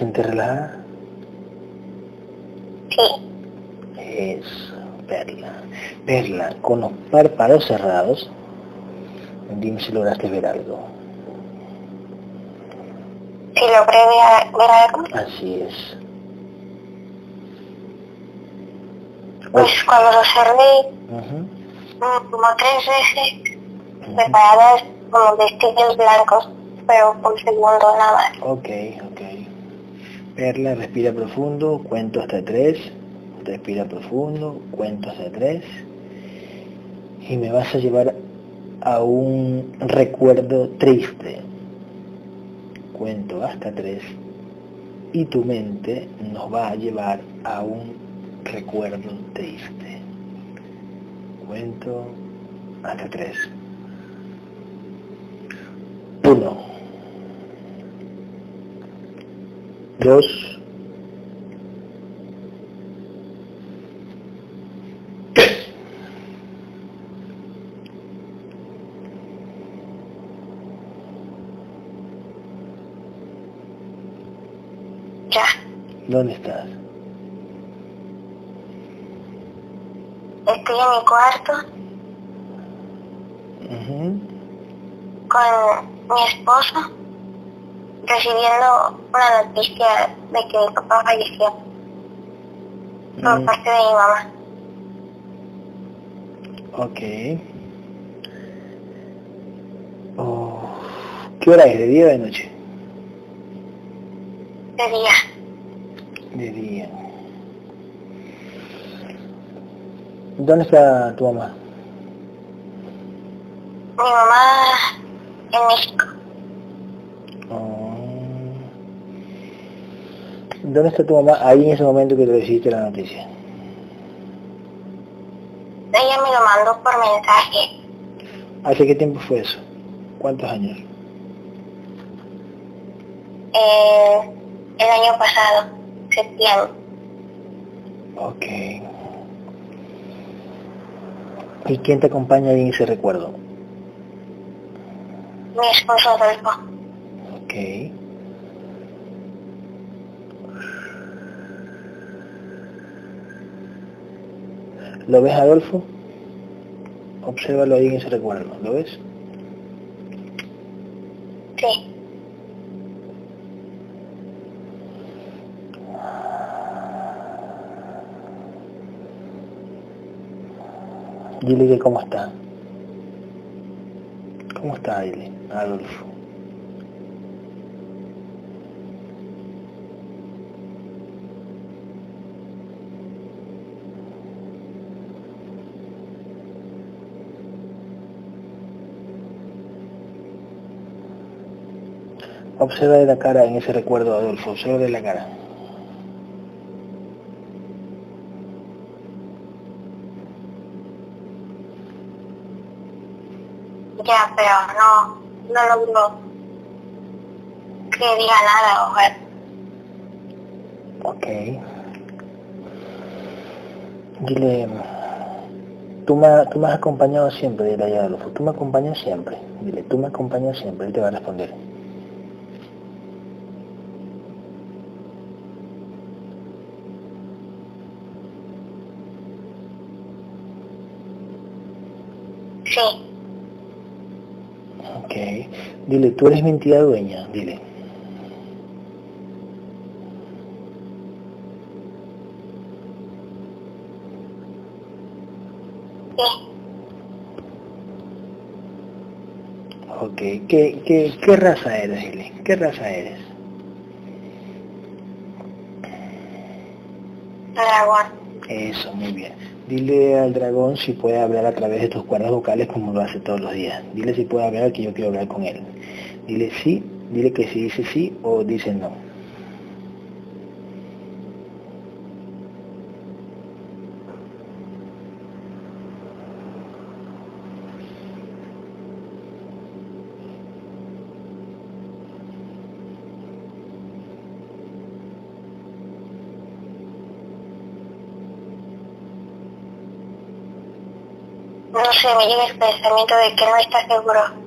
Hola. ¿Te sientes relajada? Sí. Eso, Perla. Perla, con los párpados cerrados, dime si lograste ver algo. Si logré ver, ver algo, Así es. pues cuando lo cerré mm, como tres veces, separadas como destellos blancos, pero por segundo nada. Ok, ok. Perla, respira profundo, cuento hasta tres. Respira profundo, cuento hasta tres. Y me vas a llevar a un recuerdo triste. Cuento hasta tres. Y tu mente nos va a llevar a un recuerdo triste. Cuento hasta tres. Uno. Dos. Tres. Ya. ¿Dónde estás? Estoy en mi cuarto Ujú. con mi esposo recibiendo una noticia de que mi papá falleció por Mm, parte de mi mamá. ok. Oh, ¿Qué hora es? ¿De día o de noche? De día. De día. ¿Dónde está tu mamá? Mi mamá en México. Oh. ¿Dónde está tu mamá ahí en ese momento que te recibiste la noticia? Ella me lo mandó por mensaje. ¿Hace qué tiempo fue eso? ¿Cuántos años? eh, el año pasado, septiembre. Ok. ¿Y quién te acompaña ahí en ese recuerdo? Mi esposo Adolfo. Ok. ¿Lo ves, Adolfo? Obsérvalo ahí en ese recuerdo. ¿Lo ves? Sí. Dile que cómo está. ¿Cómo está, dile, Adolfo? Observa de la cara en ese recuerdo, Adolfo. Observa de la cara. Ya, pero no, no logro que diga nada ver. Ok. Dile, tú me, tú me has acompañado siempre, dile a Adolfo. Tú me acompañas siempre. Dile, tú me acompañas siempre. Él te va a responder. Sí, Ok. Dile, tú eres mi entidad dueña. Dile. sí. Ok. ¿Qué, qué, qué raza eres, dile? ¿Qué raza eres? Dragón. Eso, muy bien. Dile al dragón si puede hablar a través de tus cuerdas vocales como lo hace todos los días. Dile si puede hablar que yo quiero hablar con él. Dile sí, dile que si dice sí o dice no. No sé, me llega el pensamiento de que no está seguro.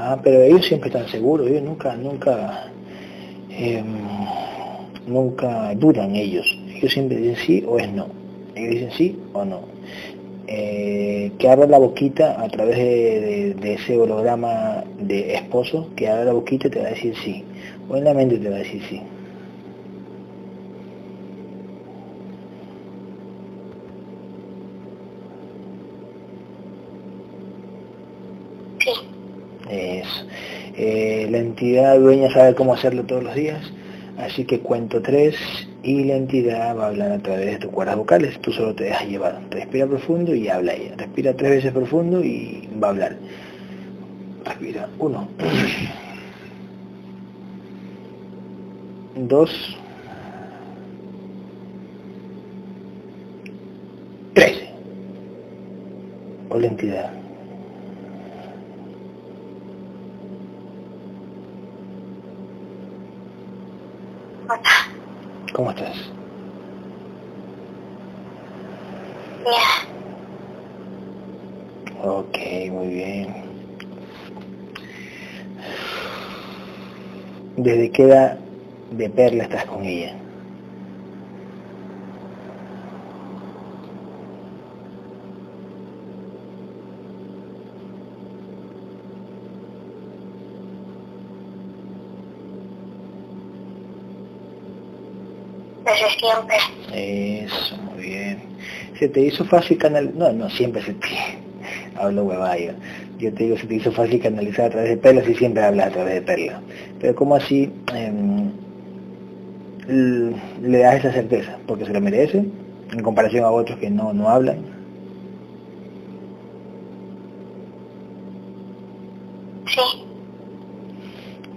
Ah, pero ellos siempre están seguros, ellos nunca, nunca, em, nunca dudan ellos. Ellos siempre dicen sí o es no. Ellos dicen sí o no. Eh, que abra la boquita a través de, de, ese holograma de esposo, que abra la boquita y te va a decir sí. O en la mente te va a decir sí. Eso. La entidad dueña sabe cómo hacerlo todos los días, así que cuento tres y la entidad va a hablar a través de tus cuerdas vocales, tú solo te dejas llevar. Respira profundo y habla ella. Respira tres veces profundo y va a hablar. Respira. Uno. Dos. Tres. O la entidad. ¿Cómo estás? Bien. Ok, muy bien. ¿Desde qué edad de Perla estás con ella? Eso, muy bien. ¿Se te hizo fácil canalizar? No, no, siempre se te... Hablo huevada yo. Te digo, se te hizo fácil canalizar a través de Perla, si siempre hablas a través de Perla. Pero ¿cómo así em, le das esa certeza? Porque se lo merece, en comparación a otros que no, no hablan. Sí.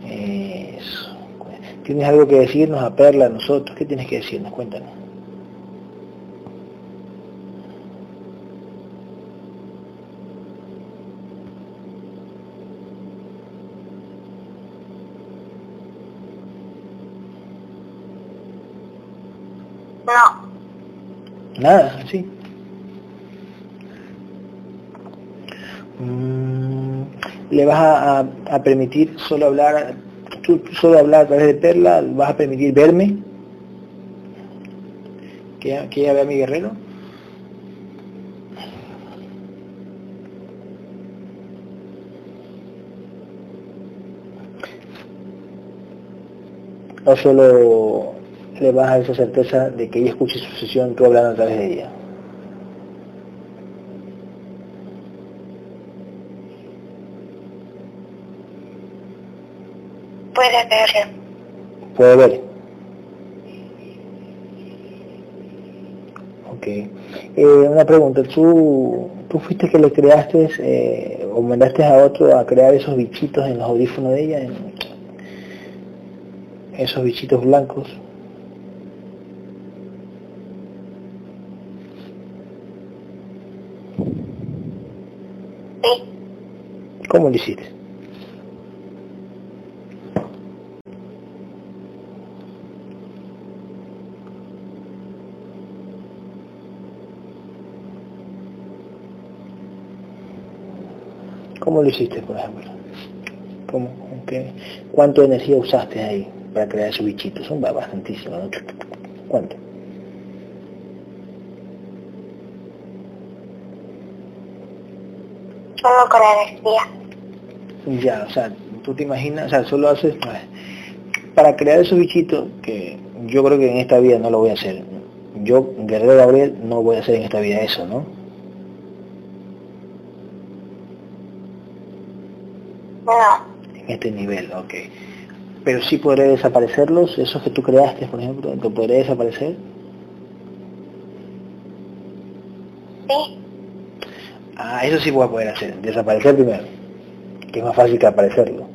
Eso. ¿Tienes algo que decirnos a Perla, a nosotros? ¿Qué tienes que decirnos? Cuéntanos. No. Nada, sí. Mm, ¿Le vas a, a- a permitir solo hablar, solo hablar a través de Perla? ¿Vas a permitir verme? ¿Que, que ella vea mi guerrero? ¿O solo le vas a esa certeza de que ella escuche su sesión tú hablando a través de ella? Puede verlo. Puede ver. Ok. Eh, una pregunta, ¿tú, tú fuiste que le creaste eh, o mandaste a otro a crear esos bichitos en los audífonos de ella? en- esos bichitos blancos. Sí. ¿Cómo lo hiciste? ¿Cómo lo hiciste, por ejemplo? ¿Cómo? ¿Qué? ¿Cuánto energía usaste ahí para crear esos bichitos? Son ba- bastantísimos, ¿no? ¿Cuánto? Solo con energía. Ya, o sea, tú te imaginas, o sea, solo haces para crear esos bichitos que yo creo que en esta vida no lo voy a hacer. Yo, Guerrero Gabriel, no voy a hacer en esta vida eso, ¿no? No. En este nivel, ok. Pero sí podré desaparecerlos, esos que tú creaste, por ejemplo, ¿te podré desaparecer? Sí. Ah, eso sí voy a poder hacer, desaparecer primero, que es más fácil que aparecerlo.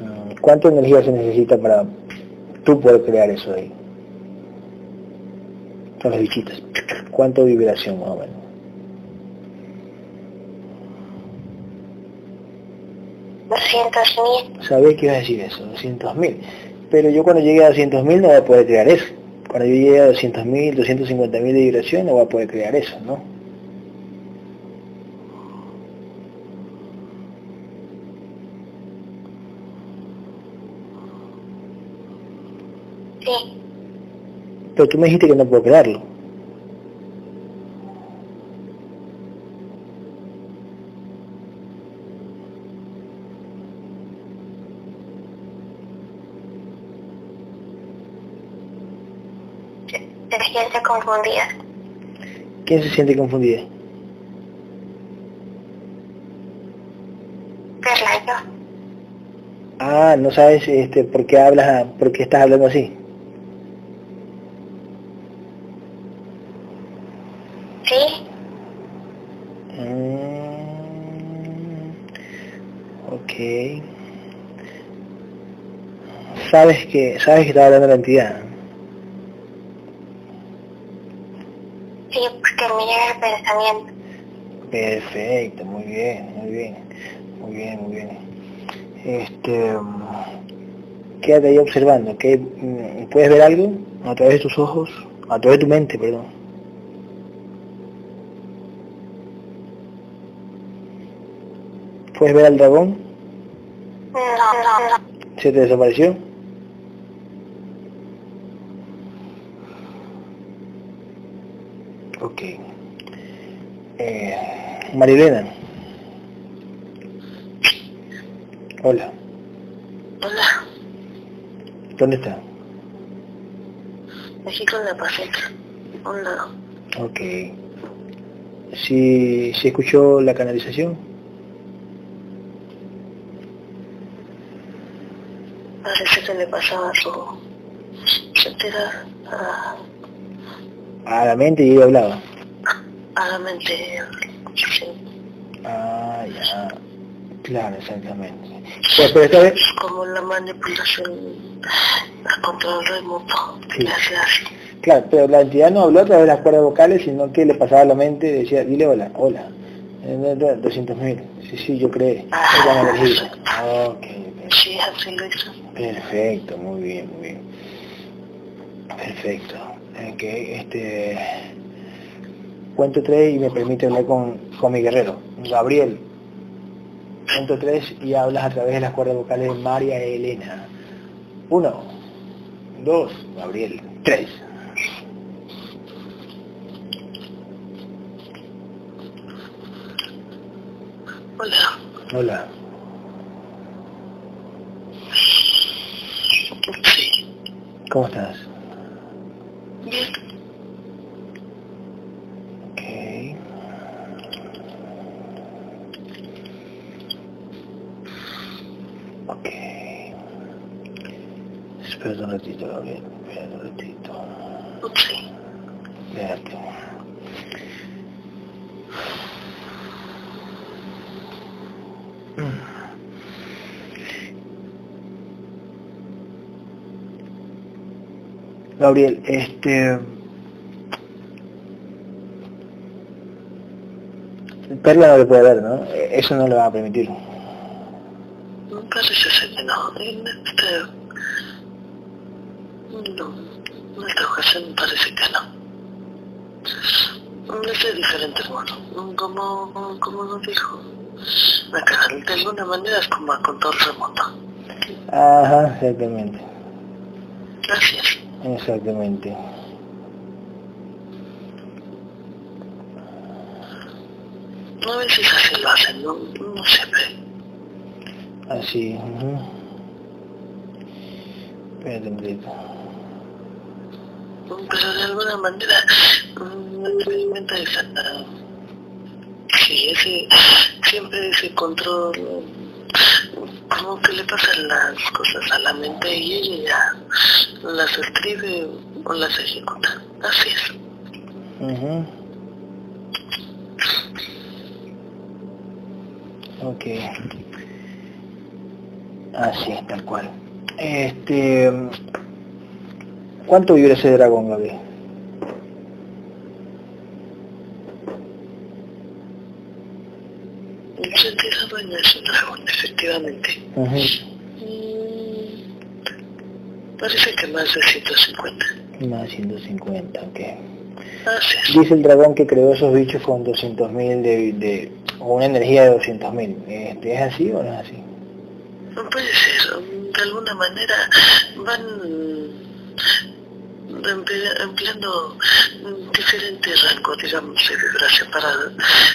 Mm, ¿Cuánta energía se necesita para tú poder crear eso ahí? Son los bichitos. ¿Cuánto vibración más o menos? 200.000. Sabía que ibas a decir eso, 200.000. Pero yo cuando llegue a 200.000 no voy a poder crear eso. Cuando yo llegue a 200.000, 250.000 de vibración no voy a poder crear eso, ¿no? Sí. Pero tú me dijiste que no puedo crearlo. Confundida. ¿Quién se siente confundida? Perla, yo. Ah, no sabes este, por qué hablas, por qué estás hablando así. Sí, Mm, ok. Sabes que, sabes que está hablando la entidad. sí, porque me llega el pensamiento. Perfecto, muy bien, muy bien, muy bien, muy bien. Este, mm, quédate ahí observando, ¿qué, mm, ¿puedes ver algo a través de tus ojos? A través de tu mente, perdón. ¿Puedes ver al dragón? No, no, no. ¿Se te desapareció? Ok. Eh, Marilena. Hola. Hola, ¿Dónde está? aquí con la paciente. Un lado. Ok. ¿Sí, ¿sí escuchó la canalización? Parece que le pasaba su sensibilidad a, A la mente y ella hablaba. a la mente. Sí. Ah, ya. Claro, exactamente. Pues, pero esta vez... Como la manipulación a control remoto. Sí. Le hace así. Claro, pero la entidad no habló a través de las cuerdas vocales, sino que le pasaba a la mente y decía, dile hola, hola. Eh, 200 mil. Sí, sí, yo creé. Ah. Sí, así lo hizo. Perfecto, muy bien, muy bien. Perfecto. Ok, este... Cuento tres y me permite hablar con, con mi guerrero. Gabriel. Cuento tres y hablas a través de las cuerdas vocales de María Elena. Uno, dos, Gabriel, tres. Hola. Hola. ¿Cómo estás? Bien. Ok. Ok. Espera un ratito, Gabriel. Espera un ratito. Sí. Espérate. Gabriel, este... Perla no le puede ver, ¿no? Eso no le va a permitir. Parece ser que no. Este... No. En esta ocasión parece que no. Es de diferente modo. Como, como nos dijo. De alguna manera es como a control remoto. Ajá, exactamente. Gracias. Exactamente. A veces así lo hacen, no, no siempre. Así. ujú. Espérate un. Pero de alguna manera mm, experimenta esa... Sí, ese, siempre ese control, como que le pasan las cosas a la mente y ella ya las escribe o las ejecuta. Así es. Ujú. Ok. Así tal cual. Este... ¿Cuánto vibra ese dragón? En sentido, bueno, es un dragón, efectivamente. Ujú. Mm, Parece que más de 150. Más 150, ok. Es. Dice el dragón que creó esos bichos con 200.000 de, de... o una energía de 200.000. Este, ¿Es así o no es así? No puede ser, de alguna manera van empleando diferentes rangos, digamos, de vibración para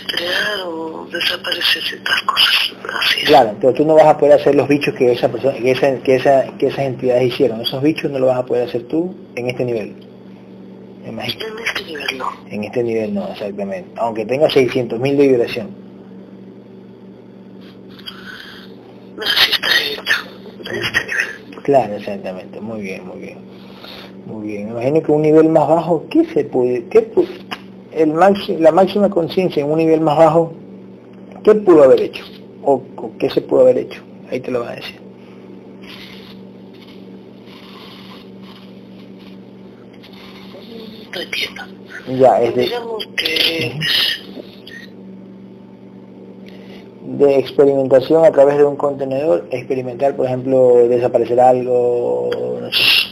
crear o desaparecer ciertas cosas. Así Claro, pero tú no vas a poder hacer los bichos que esa persona, que, esa, que, esa, que esas entidades hicieron. Esos bichos no lo vas a poder hacer tú en este nivel. En este nivel no. En este nivel no, exactamente. Aunque tenga 600.000 de vibración. Así está hecho, en este nivel. Claro, exactamente. Muy bien, muy bien. Muy bien. Imagino que un nivel más bajo, ¿qué se puede? Qué el la máxima conciencia en un nivel más bajo, ¿qué pudo haber hecho? O, qué se pudo haber hecho? Ahí te lo va a decir. Ya, es de... Digamos que... De experimentación a través de un contenedor, experimentar, por ejemplo, desaparecer algo, no sé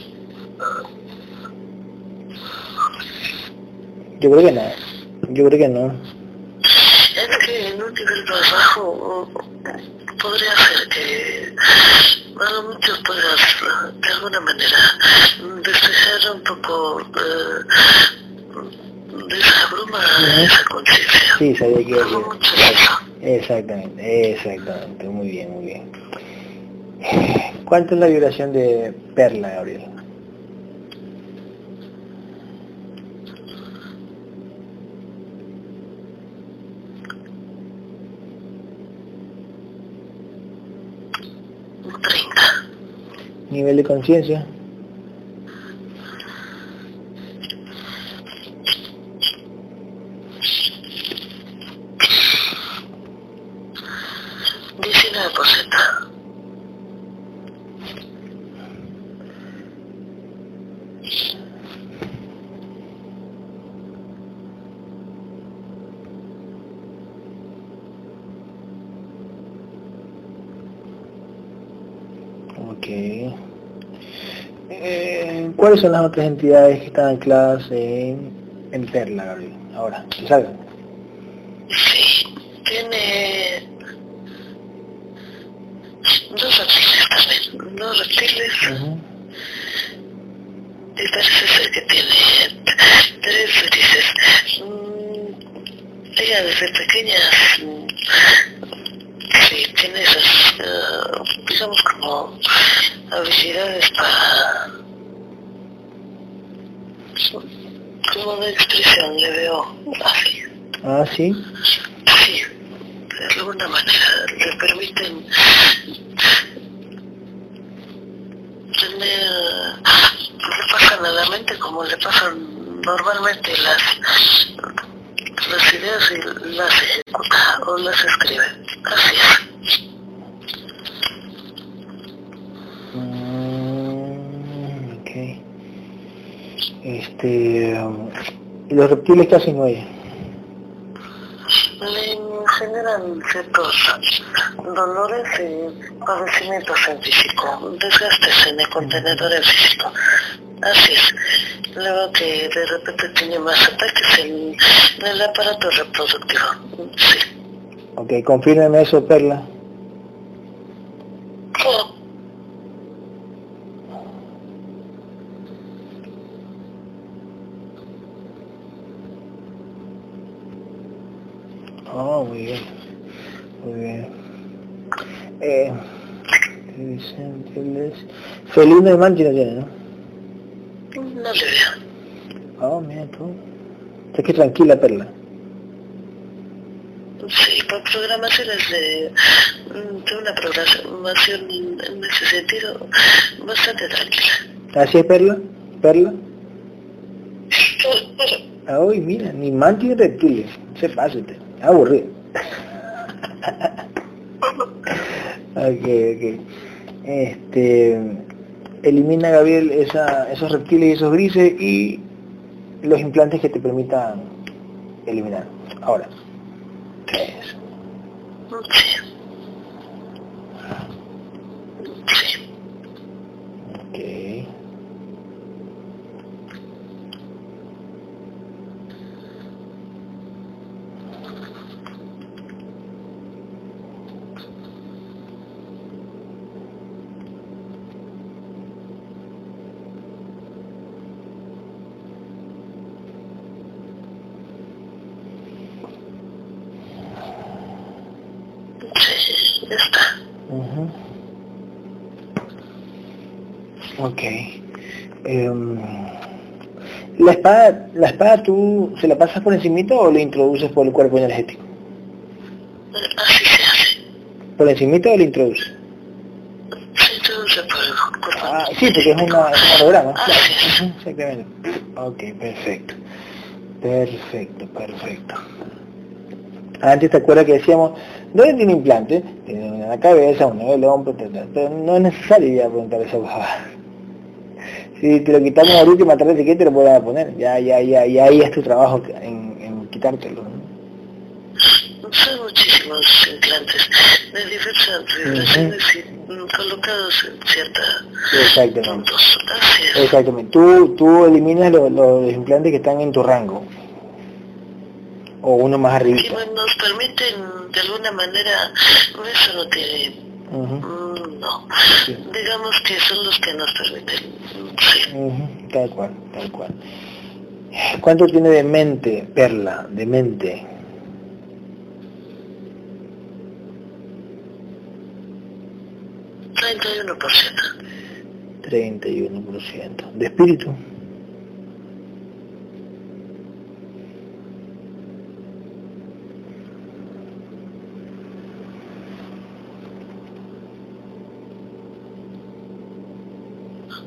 Yo creo que no. Yo creo que no. Es que en un nivel más bajo podría ser que a mucho puedas de alguna manera despejar un poco eh, de esa bruma, de esa conciencia. Sí, sabía que eso. Exactamente, exactamente, muy bien, muy bien. ¿Cuánto es la vibración de Perla, Gabriel? Nivel de conciencia. ¿Cuáles son las otras entidades que están ancladas en, en Perla, Gabriel? Ahora, que salgan. Sí, tiene dos reptiles también, dos reptiles. Y parece ser que tiene tres felices. Mm, ella desde pequeña sí, tiene esas, uh, digamos como habilidades para como una expresión le veo así. Ah, sí. Sí, de alguna manera le permiten tener, le pasan a la mente como le pasan normalmente las, las ideas y las ejecuta o las escribe. Así es. Este, ¿Y los reptiles casi no hay? Le generan ciertos dolores y padecimientos en físico, desgastes en el contenedor en físico. Así es. Luego que de repente tiene más ataques en, el aparato reproductivo. Sí. Ok, confírmeme eso, Perla. Oh, muy bien. Muy bien. Eh, Feliz Manchi no tiene, ¿no? No le veo. Oh, mira tú. Es que tranquila, Perla. Sí, por programaciones de, de una programación en ese sentido bastante tranquila. ¿Así es, Perla? ¿Perla? Ay, mira, ni mantis ni reptiles. Se pasa usted aburrido. ok, ok. Este, elimina Gabriel esa, esos reptiles y esos grises y los implantes que te permitan eliminar. Ahora, ¿qué Ok. Em, ¿La espada, la espada tú se la pasas por encimita o la introduces por el cuerpo energético? Así se hace. ¿Por encimita o la introduces? Se introduce por el cuerpo Ah, sí, porque es, una, es un holograma. Ah, Claro. sí. Ujú, Exactamente. Ok, perfecto. Perfecto, perfecto. Antes te acuerdas que decíamos, ¿dónde tiene implante? Tiene una cabeza, una en el hombro, pero no es necesario ya preguntar esa cosa. Si te lo quitamos ahorita y más tarde te te lo puedes poner. Ya, ya, ya, ya ahí es tu trabajo en, en quitártelo. Son muchísimos implantes de diversas vibraciones y mm, colocados en cierta Exactamente. puntos. Exactamente. Tú, tú eliminas lo- los implantes que están en tu rango. O uno más arriba. nos permiten de alguna manera, eso no tiene, no, sí. digamos que son los que nos permiten, sí. Tal cual, tal cual. ¿Cuánto tiene de mente, Perla? De mente. Treinta y uno por ciento. 31%. ¿De espíritu?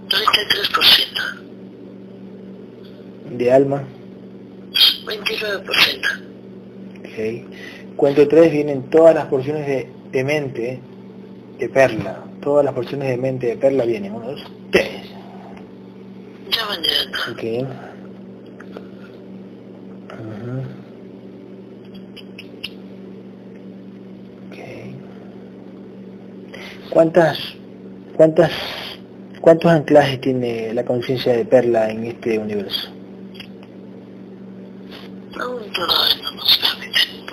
Treinta y tres por ciento. ¿De alma? Veintinueve por ciento. Ok. Cuento 3 vienen todas las porciones de, de mente de Perla. Todas las porciones de mente de Perla vienen. Uno, dos, tres. Ya van llegando. Ok. ¿Cuántas, cuántas, cuántos anclajes tiene la conciencia de Perla en este universo?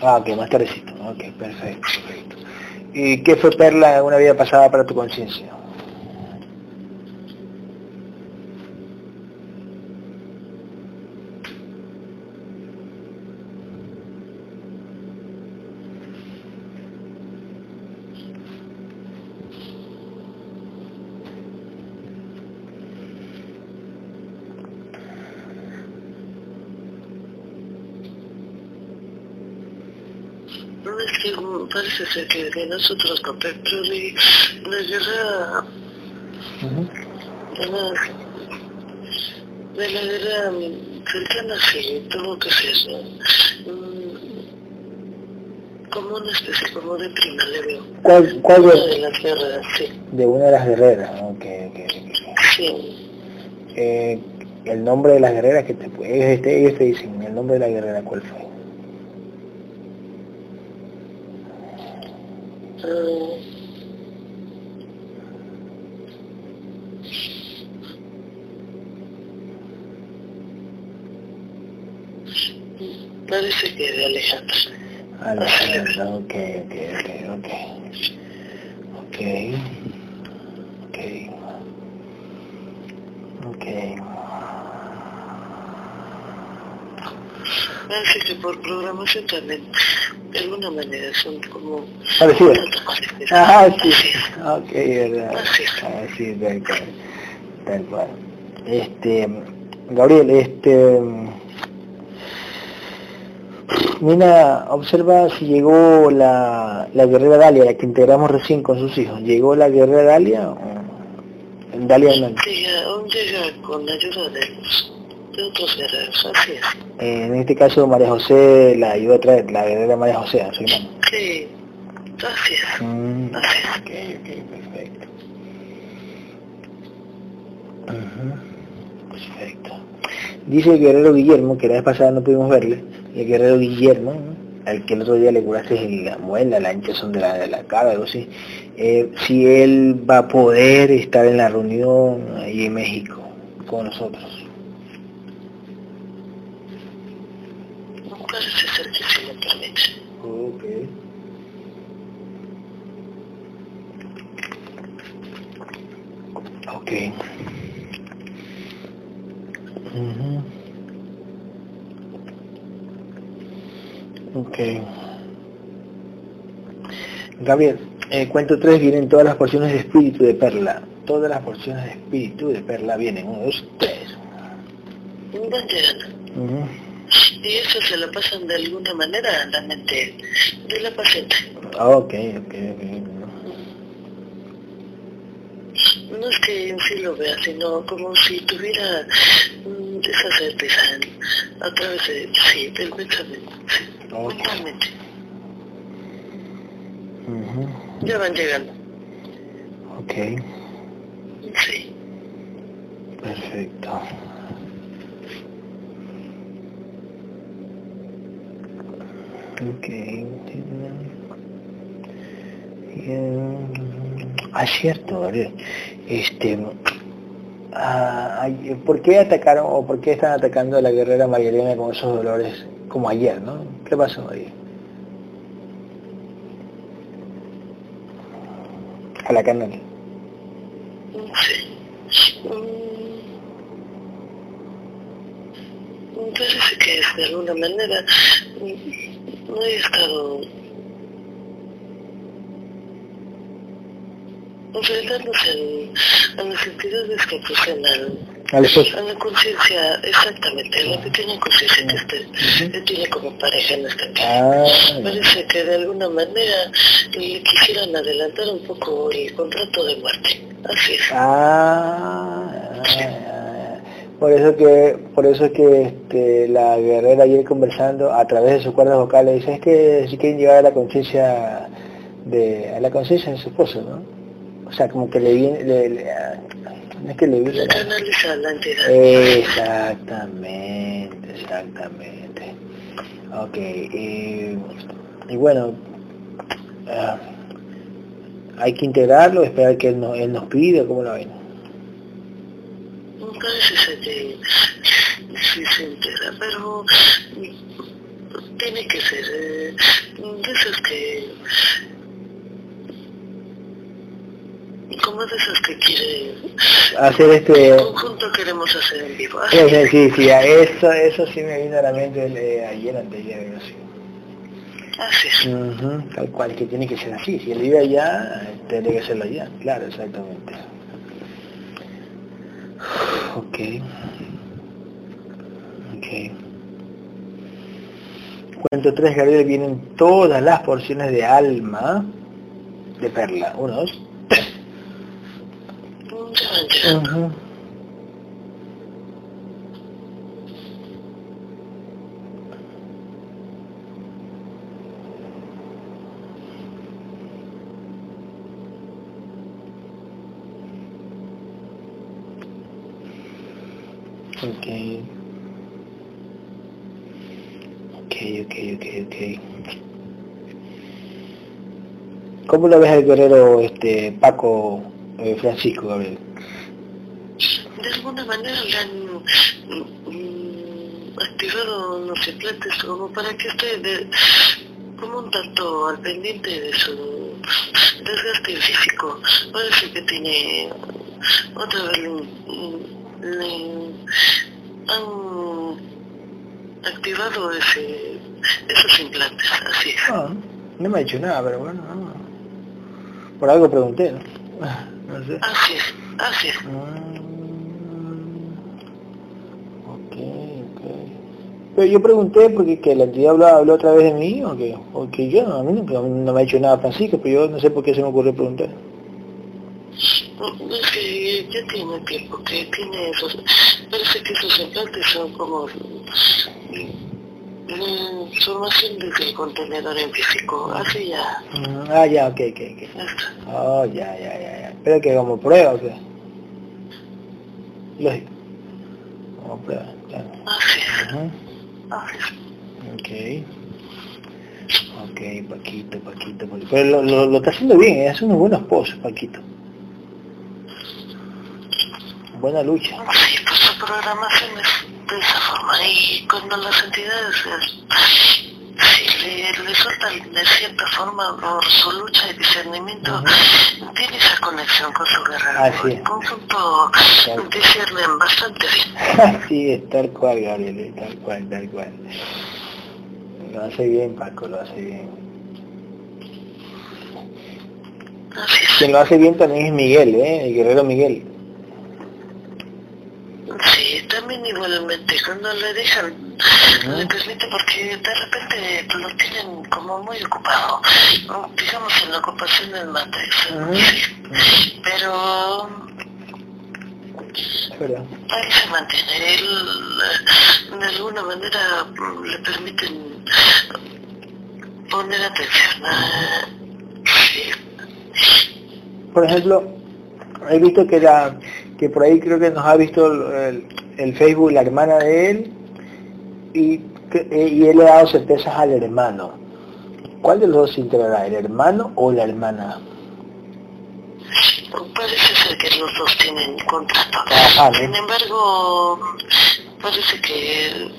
Ah, ok, más tardecito. Ok, perfecto, perfecto. ¿Y qué fue Perla una vida pasada para tu conciencia? No es que que de nosotros con Petroli, la guerra, de la, de la guerra cercana sí, tuvo que ser mm, como una especie como de prima le veo. ¿Cuál, cuál Una de, de las guerras, sí, de una de las guerreras? Ok, ok, ok. sí. Eh, el nombre de las guerreras que te ellos, este, ellos te dicen el nombre de la guerrera cuál fue Ah, Parece que de Alejandro. Ok ok ok ok. Ok. Ok. Ok. Parece que por programación también, de alguna manera, son como... automáticos. ah sí. Así ok verdad. Así es. ah, tal cual. Tal cual. Este Gabriel este Mina, observa si llegó la, la guerrera Dalia, la que integramos recién con sus hijos. ¿Llegó la guerrera Dalia? o- Dalia no. Llega, aún llega con la ayuda de, de otros guerreros, así es. Eh, en este caso María José la ayudó a traer, la guerrera María José, a su hermano. Sí, así es. Mm, Así es. ok, ok, perfecto. Perfecto. Dice el guerrero Guillermo, que la vez pasada no pudimos verle, el guerrero Guillermo, ¿no? al que el otro día le curaste en la muela, la hinchazón de la, de la cara, algo así, eh, si él va a poder estar en la reunión ahí en México con nosotros. Parece ser que sí me permite. Ok. Ok. Ujú. Ok. Gabriel, eh, cuento 3 vienen todas las porciones de espíritu de Perla. todas las porciones de espíritu de Perla vienen. Uno, dos, tres. Y eso se lo pasan de alguna manera a la mente de la paciente. Ah, ok, ok, ok. No es que en sí lo vea, sino como si tuviera mm, esa certeza a través de, sí, del pensamiento, sí, Ok. mentalmente. Ujú, Ya van llegando, Ok, sí. perfecto. Ok. Bien. Ah, cierto, Gabriel. Este, ah, ay, ¿por qué atacaron o por qué están atacando a la guerrera María Elena con esos dolores como ayer, no? ¿Qué pasó ahí? A la canal. Mm, Parece que de alguna manera mm, no he estado enfrentándose al- a las entidades que esposo. a la conciencia, exactamente, la pequeña conciencia que usted que tiene como pareja en esta vida. Ah, Parece que de alguna manera le quisieran adelantar un poco el contrato de muerte. Así es. Ah, por eso que por eso que este, la guerrera ayer conversando a través de sus cuerdas vocales dice es que si quieren llegar a la conciencia de a la conciencia de su esposo, ¿no? O sea, como que le viene, le, le- ah, no es que le viene. La entidad. Exactamente, exactamente. Ok, y, y bueno, ah, hay que integrarlo, esperar que él, no- él nos pida, ¿cómo lo ven? Parece ser que sí se entera, pero tiene que ser eh, que como de esas que quiere Hacer este... conjunto queremos hacer en vivo. Sí, sí, sí, eso, eso sí me vino a la mente eh, ayer, anteayer, no sé. así es. Ujú, tal cual, que tiene que ser así. Si él vive allá, tiene que hacerlo allá. Claro, exactamente. Ok. Ok. Cuento tres, Gabriel, vienen todas las porciones de alma de perla. Uno, dos, tres. Ya van llegando. Ujú. Ok. Ok, ok, ok, ok. ¿Cómo lo ves al guerrero este Paco eh, Francisco Gabriel? De alguna manera le han mm, activado unos implantes como para que esté de- como un tanto al pendiente de su desgaste físico. Parece que tiene otra vez mm, le han activado ese, esos implantes, así es. No, no me ha dicho nada, pero bueno, no. por algo pregunté, ¿no? No sé. Así es, así es. Mm, ok, ok. Pero yo pregunté porque que la entidad habló, habló otra vez de mí o que, o que yo, a mí nunca no me ha dicho nada Francisco, pero yo no sé por qué se me ocurrió preguntar. Es que ya tiene tiempo que tiene esos, parece que esos implantes son como mm, formación desde el contenedor en físico, así ya, Mm, ah, ya, ok, ok, ok. Oh, ya, ya, ya, ya. Pero que como prueba o qué? Lógico. Como prueba, claro. Así es. Ok. Ok, Paquito, Paquito, Paquito. Pero lo, lo, lo está haciendo bien, ¿eh? hace unos buenos posts, Paquito. Buena lucha. Sí, pues su programación es de esa forma y cuando las entidades eh, si le, sueltan de cierta forma por su lucha y discernimiento, tiene esa conexión con su guerrero. Así es. En conjunto disciernen bastante bien. Así es, tal cual, Gabriel, eh, tal cual, tal cual. Lo hace bien, Paco, lo hace bien. Quien lo hace bien también es Miguel, ¿eh? el guerrero Miguel. Sí, también igualmente, cuando le dejan, le permite porque de repente lo tienen como muy ocupado, digamos en la ocupación del Matrix, sí. pero ahí se mantiene, él de alguna manera le permiten poner atención a... Sí. Por ejemplo, he visto que la que por ahí creo que nos ha visto el, Facebook la hermana de él y, eh, y él le ha dado certezas al hermano. ¿Cuál de los dos se integrará, el hermano o la hermana? Parece ser que los dos tienen contrato. Sin embargo, parece que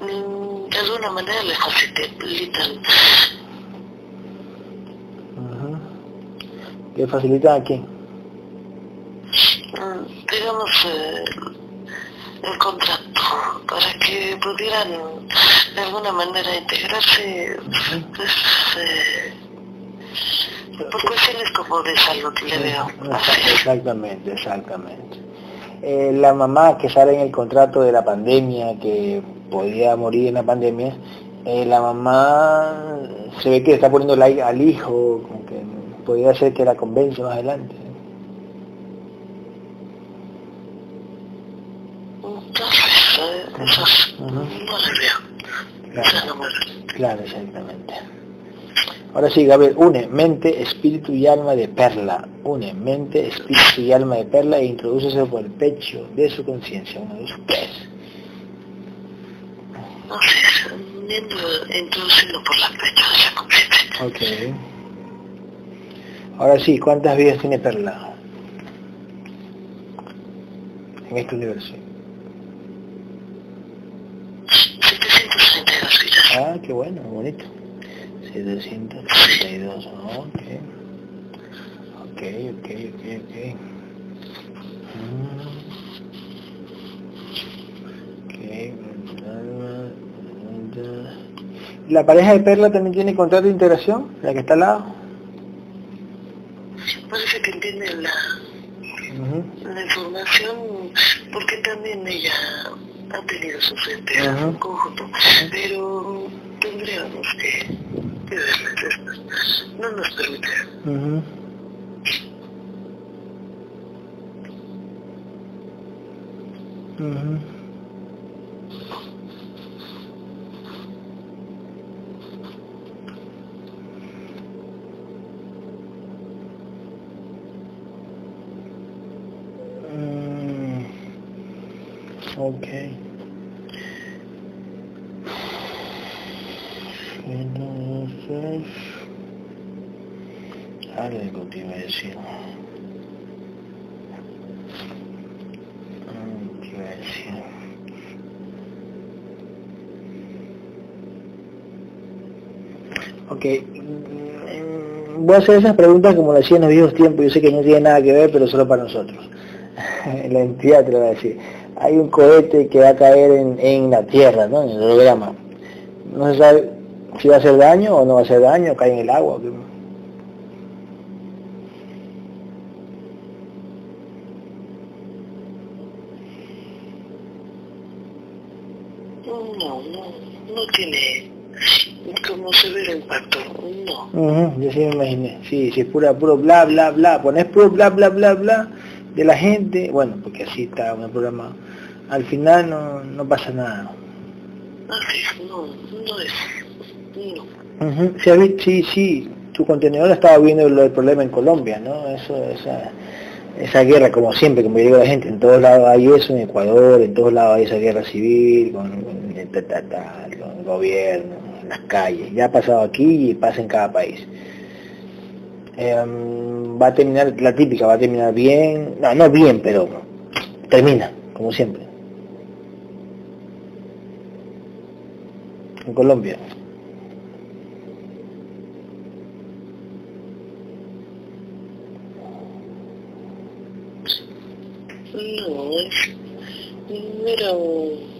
mm, de alguna manera le facilitan. ¿Le facilitan a quién? Digamos, eh, el contrato para que pudieran de alguna manera integrarse, pues, eh, por cuestiones como de salud, le veo. Exactamente, exactamente. Eh, la mamá que sale en el contrato de la pandemia, que podía morir en la pandemia, eh, la mamá se ve que está poniendo like al hijo, como que podría ser que la convence más adelante. Claro, exactamente. Ahora sí, Gabriel, une mente, espíritu y alma de perla. Une mente, espíritu y alma de perla e introduce por el pecho de su conciencia, uno, dos, tres. Introduciendo por la pecho de esa conciencia. Ok. Ahora sí, ¿cuántas vidas tiene perla? En este universo. Ah, qué bueno, bonito. 732, ok. Ok, ok, ok, ok. ¿La pareja de Perla también tiene contrato de integración? ¿La que está al lado? Parece que entiende la, la información porque también ella ha tenido su frente en conjunto, pero tendríamos que, que verles esto. No nos permite. Uh -huh. Ok. Entonces, algo te iba a decir. ¿Qué iba a decir? Ok, voy a hacer esas preguntas como las hacía en los viejos tiempos, yo sé que no tiene nada que ver, pero solo para nosotros. La entidad te lo va a decir hay un cohete que va a caer en, en la Tierra, ¿no? en el holograma. No se sabe si va a hacer daño o no va a hacer daño, cae en el agua. No, no, no tiene como el impacto, no. yo sí me imaginé, sí, si es pura, puro bla, bla, bla, pones puro bla, bla, bla, bla de la gente, bueno, porque así está un programa al final no, no pasa nada. No, no es. No. sí, sí, sí, tu contenedor estaba viendo lo del problema en Colombia, ¿no? Eso, esa, esa guerra, como siempre, como digo la gente, en todos lados hay eso, en Ecuador, en todos lados hay esa guerra civil, con, el gobierno, en las calles. Ya ha pasado aquí y pasa en cada país. Em, va a terminar, la típica, va a terminar bien, no, no bien, pero termina, como siempre. en Colombia. No, un,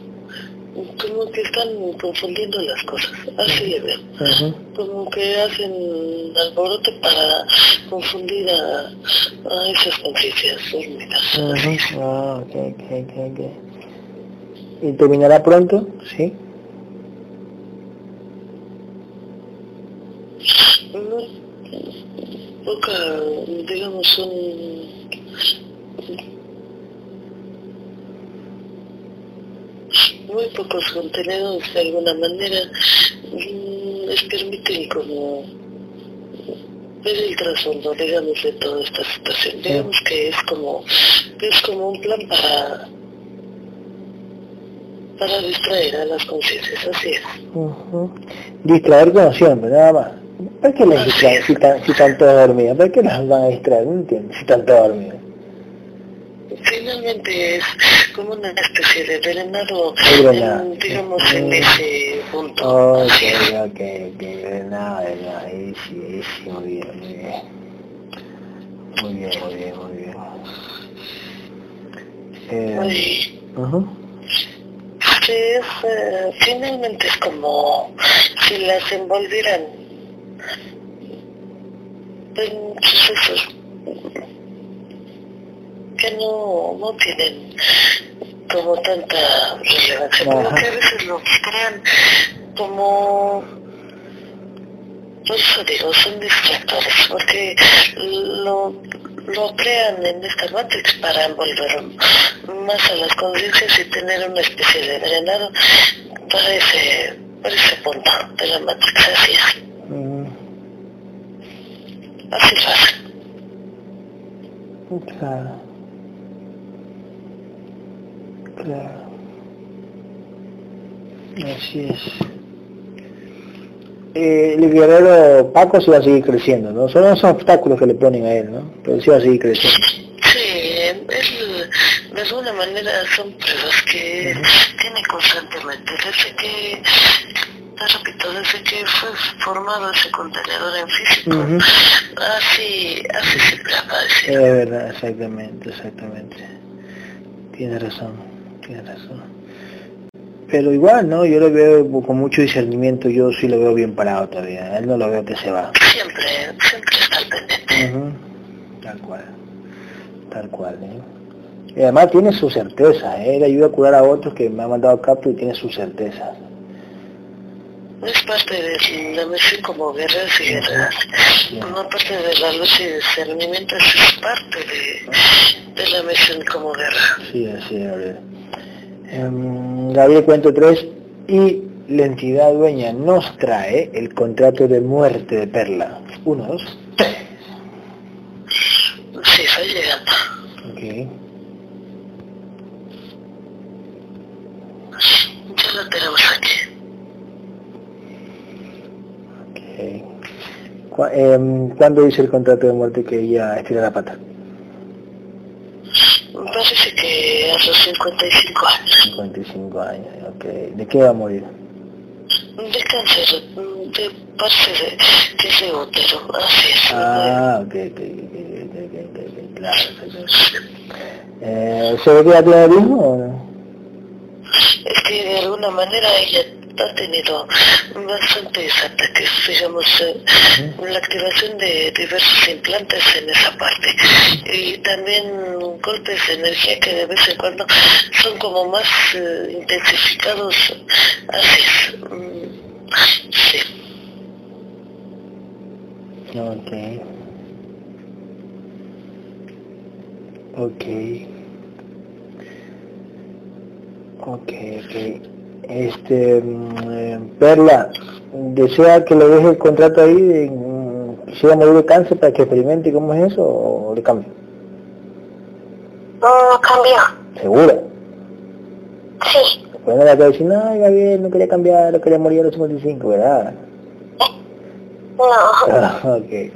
como que están confundiendo las cosas, así le veo. Como que hacen alboroto para confundir a, a esas conciencias dormidas. Ah, ok, ok, ok. ¿Y terminará pronto? Sí. No, poca, digamos, un muy pocos contenidos de alguna manera mm, les permiten como ver el trasfondo, digamos, de toda esta situación. Digamos que es como, es como un plan para para distraer a las conciencias, así es. Distraer como siempre, nada más. ¿Por qué las distraen si, si están todas dormidas? ¿Por qué las van a distraer? No entiendo, si están todas dormidas finalmente es como una especie de drenado, digamos, en ese punto. Ok, ok, ok, drenado, drenado, sí, sí, muy bien, muy bien. Muy bien, muy bien, muy bien. Eh, Sí, es, eh, finalmente es como si las envolvieran en sucesos que no, no tienen como tanta relevancia, como que a veces lo crean como por eso digo, son distractores, porque lo, lo crean en esta Matrix para envolver más a las conciencias y tener una especie de drenado para ese, para ese punto de la Matrix, así es. Mm. Así lo hacen. Claro. Claro. Así es. Eh, el guerrero Paco se va a seguir creciendo, ¿no? Son los obstáculos que le ponen a él, ¿no? Pero sí va a seguir creciendo. Sí, él, de alguna manera son pruebas que tiene constantemente. Desde que, repito, desde que fue formado ese contenedor en físico, así, así siempre aparece. Es verdad, exactamente, exactamente. Tiene razón tiene razón. Pero igual, ¿no? Yo lo veo con mucho discernimiento, yo sí lo veo bien parado todavía, él no lo veo que se va. Siempre, siempre está pendiente. Tal cual, tal cual, ¿eh? Y además tiene su certeza, ¿eh? él ayuda a curar a otros que me han mandado capto y tiene su certeza. Es parte de la misión como guerreras y guerreras. No parte de la luz y discernimiento, es parte de, de la misión como guerra. Sí, así es. Um, Gabriel Cuento 3 y la entidad dueña nos trae el contrato de muerte de Perla. Uno, dos, tres. Sí, estoy llegando. Ok. Ya lo tenemos aquí. Ok. Eh, ¿Cuándo dice el contrato de muerte que ella estira la pata? Parece que a los 55 años. 55 años, ok. ¿De qué va a morir? De cáncer, de parte de, de ese útero, así es. Ah, ok, ok, ok, ok, ok, claro. Eh, ¿Se ve que ya tiene el hijo o no? Es que de alguna manera ella ha tenido bastantes ataques, digamos, eh, la activación de diversos implantes en esa parte y también golpes de energía que de vez en cuando son como más eh, intensificados, así es. Sí. Ok. Ok. Ok, ok este mm, eh, Perla desea que le deje el contrato ahí si va a morir de cáncer para que experimente cómo es eso o le cambio no cambia segura sí. Bueno la que decir no Gabriel no quería cambiar no quería morir a los 55 verdad no. Ah, ok.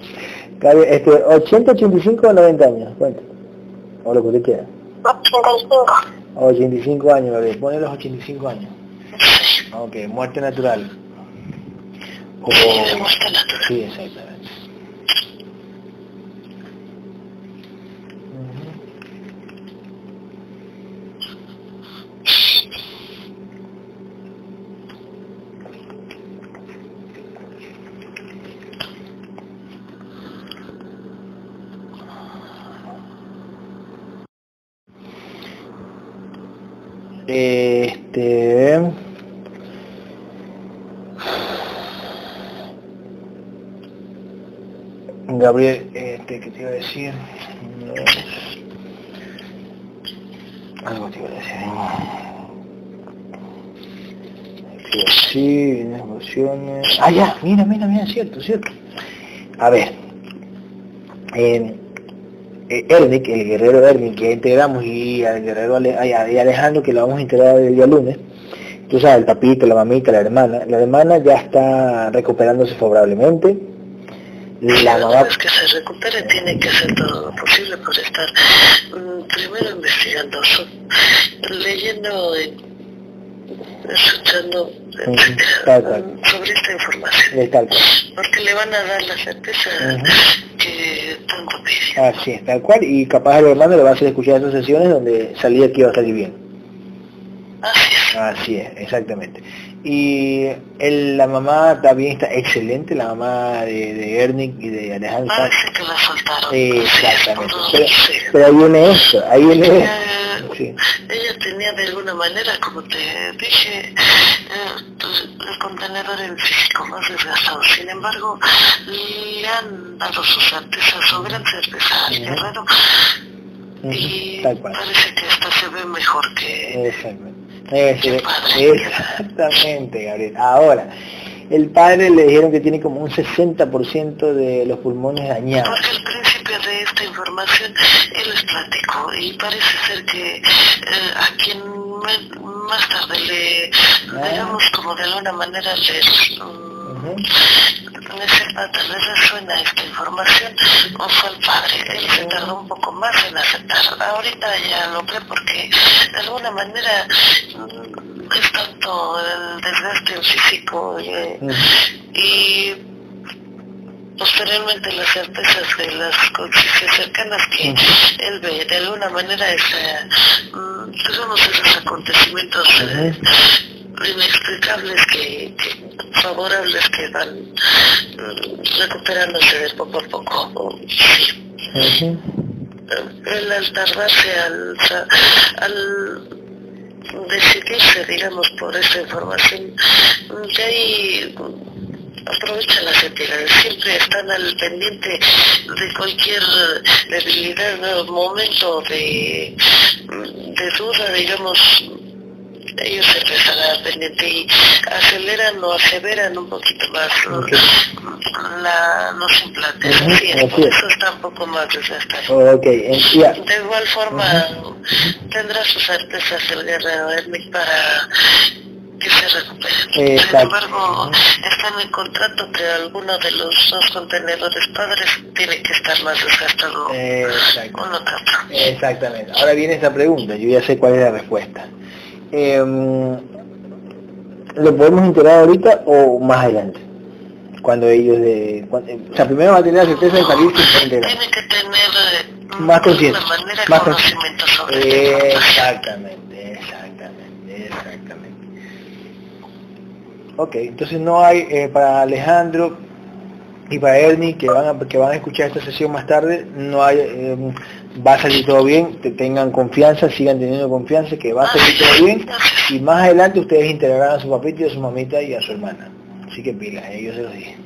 Gabriel, este 80 85 o 90 años cuenta o lo que usted quiera. 85 85 años Gabriel pone los 85 años Ok, muerte natural. O... Sí, muerte natural. Sí, exactamente. Este... Gabriel, este, ¿qué iba a decir? Algo te iba a decir. Sí, emociones. Ah, ya, mira, mira, mira, cierto, cierto. A ver, eh, Ernick, el guerrero Ernick que integramos y al guerrero Ale, y Alejandro que lo vamos a integrar el día lunes. Tú sabes, el papito, la mamita, la hermana. La hermana ya está recuperándose favorablemente la mamá... que se recupere tiene que hacer todo lo posible por estar mm, primero investigando, leyendo, escuchando, sobre esta información. Porque le van a dar la certeza que tanto pide. Así es, tal cual. Y capaz el hermano le va a hacer escuchar esas sesiones donde salía que iba a salir bien. Así es. Exactamente. Y la mamá también está excelente, la mamá de, de Ernie y de Alejandro. Parece ah, que la soltaron. Exactamente. Pero, ahí viene eso, ahí viene eso. Sí. Ella tenía de alguna manera, como te dije, eh, el contenedor en físico más desgastado. Sin embargo, le han dado sus certezas, o gran certeza al guerrero. Y parece que esta se ve mejor que... Exactamente exactamente, Gabriel. Ahora, el padre le dijeron que tiene como un 60% de los pulmones dañados. Porque al principio de esta información él les platicó y parece ser que eh, a quien más tarde le, ah. digamos como de alguna manera Um, tal vez resuena esta información o fue el padre. Él se tardó un poco más en aceptar. Ahorita ya lo cree porque de alguna manera es tanto el desgaste físico y, posteriormente las certezas de las conciencias cercanas que él ve de alguna manera esa, mm, esos acontecimientos eh, inexplicables que, favorables que van mm, recuperándose de poco a poco. Sí. El al tardarse al, al decidirse, digamos, por esa información, de ahí aprovechan las entidades, siempre están al pendiente de cualquier debilidad, momento de, de duda, digamos, ellos se empiezan a pendiente y aceleran o aseveran un poquito más la, los implantes. por eso está un poco más desgastado. Okay. De igual forma, tendrá sus certezas el guerrero Hermic para que se recupere. Sin embargo, está en el contrato que alguno de los dos contenedores padres tiene que estar más desgastado con otro. Exactamente. Ahora viene esa pregunta, yo ya sé cuál es la respuesta. Eh, ¿Lo podemos integrar ahorita o más adelante? Cuando ellos de... o sea, primero va a tener la certeza de salir sin Tiene que tener eh, más conciencia. Más conocimiento sobre Exactamente, exactamente, exactamente. Ok, entonces no hay eh, para Alejandro y para Ernie que van a, que van a escuchar esta sesión más tarde, no hay eh, va a salir todo bien, que tengan confianza, sigan teniendo confianza, que va a salir todo bien, y más adelante ustedes integrarán a su papito y a su mamita y a su hermana. Así que pilas, ellos se los dije.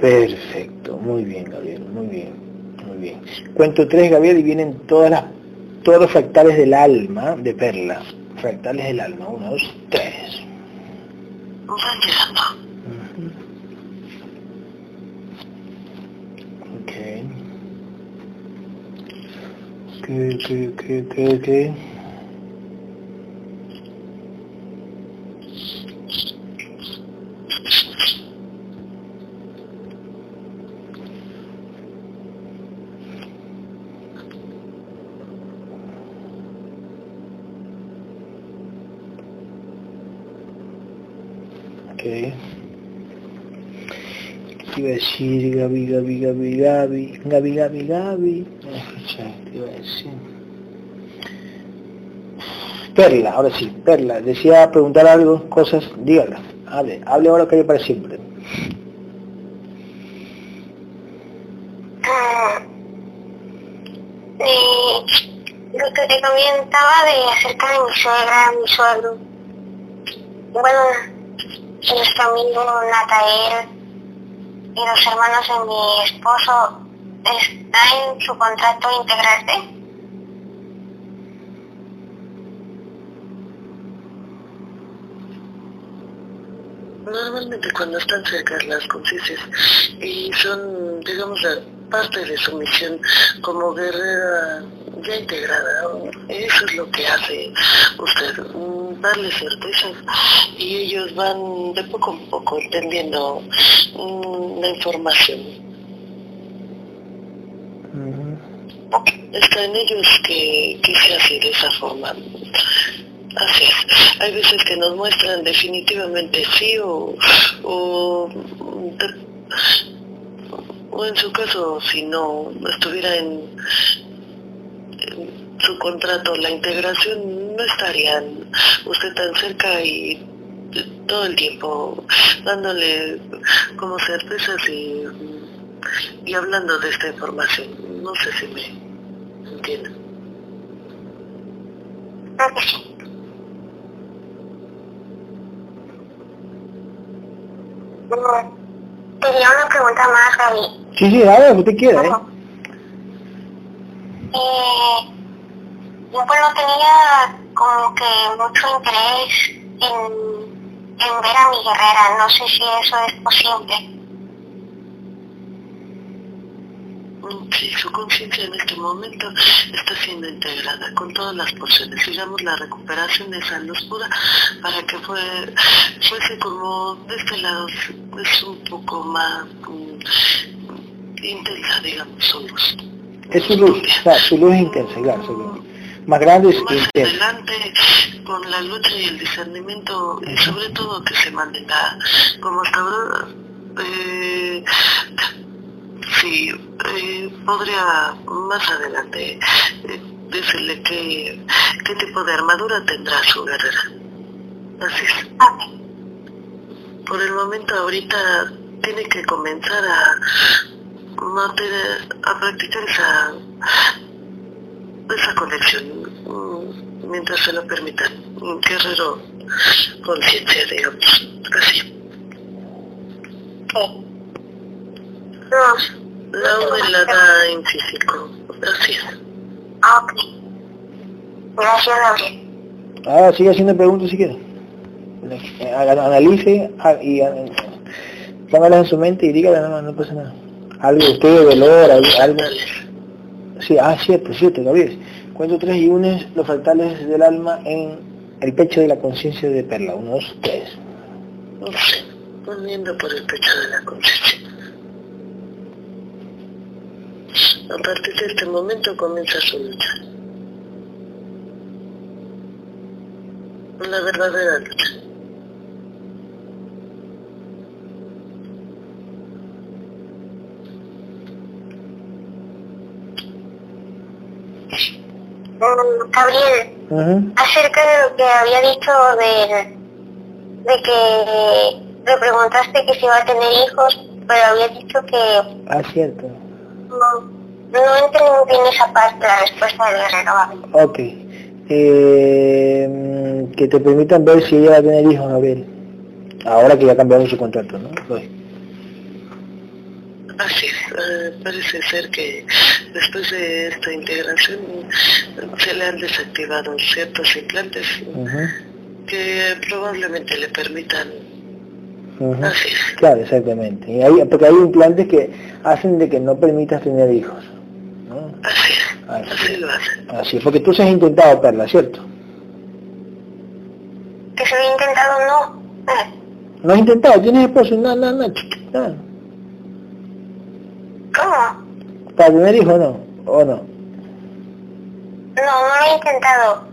Perfecto, muy bien Gabriel, muy bien, muy bien. Cuento tres Gabriel y vienen todas las, todos los fractales del alma de Perla. Fractales del alma, uno, dos, tres. que, que, que, que, que. Okay. Iba a decir Gaby, Gaby, Gaby, Gaby, Gaby, Gaby, Gaby. iba a decir. Perla, ahora sí, Perla, decía preguntar algo, cosas, dígala, hable, hable ahora que hay para siempre. lo que te comentaba de acerca de mi suegra, mi suegro. Bueno, nuestro amigo Natael y los hermanos de mi esposo está en su contrato integrarte. Normalmente cuando están cerca las conciencias y son, digamos, parte de su misión como guerrera ya integrada, eso es lo que hace usted, darle certezas y ellos van de poco a poco entendiendo mm, la información. Está en ellos que, que se hace de esa forma. Así es. Hay veces que nos muestran definitivamente sí o, o, en su caso si no estuviera en, su contrato la integración no estarían usted tan cerca y todo el tiempo dándole como certezas y, y hablando de esta información. No sé si me entienden. Tenía una pregunta más, Gaby. Sí, sí, a ver, usted quiere, ¿eh? Eh, bueno, tenía como que mucho interés en, en ver a mi guerrera. No sé si eso es posible. Sí, su conciencia en este momento está siendo integrada con todas las porciones. Digamos, la recuperación de esa luz pura para que fue, fuese como de este lado es un poco más um, intensa, digamos, su luz. Es su luz, o sea, su luz intensa, claro, su luz. Más grande es más intensa. adelante, con la lucha y el discernimiento, y sobre todo que se mantenga como hasta ahora, eh, Sí, eh, podría más adelante eh, decirle qué, qué tipo de armadura tendrá su guerrera. Así es. Por el momento ahorita tiene que comenzar a, a practicar esa, esa conexión mm, mientras se lo permitan. Guerrero conciencia, digamos, así. La U la da en físico. Gracias. Ah, ok. Gracias, Gabriel. Ah, sigue haciendo preguntas si quiere. Analice ah, y ah, póngalas en su mente y dígale, no, no pasa nada. Algo de usted, dolor, algo. Sí, ah, cierto, cierto, Gabriel. Cuento tres y unes los fractales del alma en el pecho de la conciencia de Perla. Uno, dos, tres. Poniendo por el pecho de la conciencia. A partir de este momento comienza su lucha. Una verdadera lucha. Gabriel, acerca de lo que había dicho de, de que le preguntaste que si iba a tener hijos, pero había dicho que... Ah, cierto. No, no entiendo bien esa parte, la respuesta del guerrero. Ok. Eh, que te permitan ver si ella va a tener hijos, Gabriel. Ahora que ya cambiaron su contrato, ¿no? Pues. Así es, eh, parece ser que después de esta integración se le han desactivado ciertos implantes que probablemente le permitan Así es. Claro, exactamente. Y hay, porque hay implantes que hacen de que no permitas tener hijos. Así así, lo hace. Así porque tú se has intentado, Perla, ¿cierto? Que se había intentado, no. ¿No has intentado? ¿Tienes esposo? No, no, no, ¿Cómo? ¿Para tener hijos no? ¿O no? No, no lo he intentado,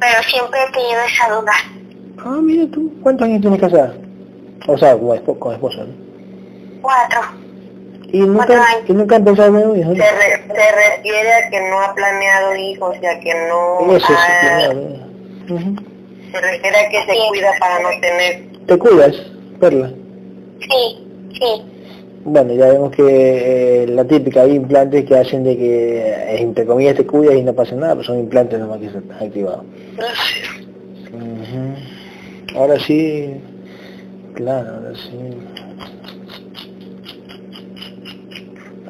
pero siempre he tenido esa duda. Ah, mira tú, ¿cuántos años tienes casada? O sea, con, esposo, ¿no? Cuatro. Y nunca, y nunca han pensado en un hijo. Se, se, refiere a que no ha planeado hijos, ya que no Eso, ha... Se refiere a que se cuida para no tener... ¿Te cuidas, Perla? Sí, sí. Bueno, ya vemos que eh, la típica, hay implantes que hacen de que, eh, entre comillas, te cuidas y no pasa nada, pero son implantes nomás que están activados. Gracias. Ahora sí, claro, ahora sí.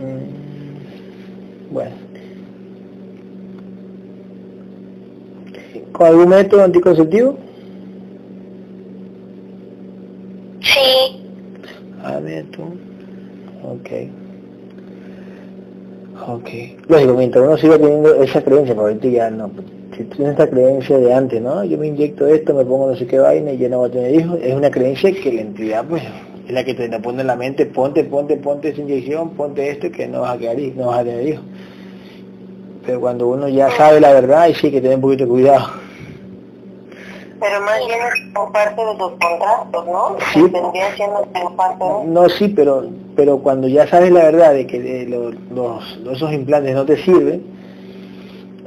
Mm, Bueno. ¿Con algún método anticonceptivo? Sí, A ver tú. Ok. Ok. Lógico, mientras uno siga teniendo esa creencia, porque ahorita ya no. Si tienes esta creencia de antes, ¿no? Yo me inyecto esto, me pongo no sé qué vaina y ya no voy a tener hijos, es una creencia que la entidad, pues, es la que te la pone en la mente, ponte, ponte, ponte esa inyección, ponte esto que no vas a quedar, no vas a tener hijos. Pero cuando uno ya sabe la verdad, y sí que tener un poquito de cuidado. Pero más bien es por parte de tus contratos, ¿no? Sí. Siendo parte de... No, sí, pero pero cuando ya sabes la verdad de que de los, los- esos implantes no te sirven